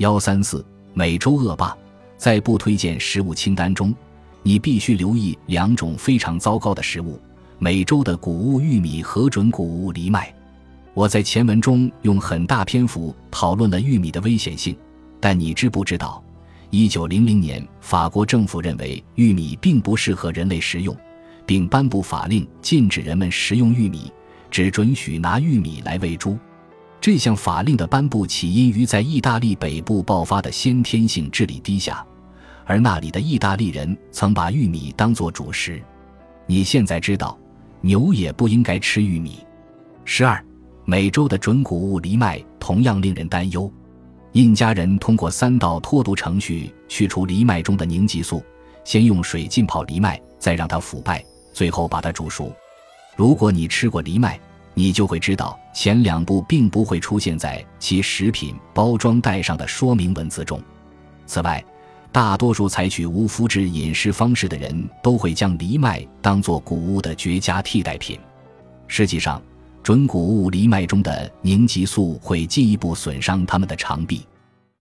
幺三四美洲恶霸，在不推荐食物清单中，你必须留意两种非常糟糕的食物：美洲的谷物玉米和准谷物藜麦。我在前文中用很大篇幅讨论了玉米的危险性，但你知不知道，一九零零年法国政府认为玉米并不适合人类食用，并颁布法令禁止人们食用玉米，只准许拿玉米来喂猪。这项法令的颁布起因于在意大利北部爆发的先天性智力低下，而那里的意大利人曾把玉米当作主食。你现在知道，牛也不应该吃玉米。十二，美洲的准谷物藜麦同样令人担忧。印加人通过三道脱毒程序去除藜麦中的凝集素：先用水浸泡藜麦，再让它腐败，最后把它煮熟。如果你吃过藜麦，你就会知道，前两步并不会出现在其食品包装袋上的说明文字中。此外，大多数采取无麸质饮食方式的人都会将藜麦当作谷物的绝佳替代品。实际上，准谷物藜麦中的凝集素会进一步损伤他们的肠壁。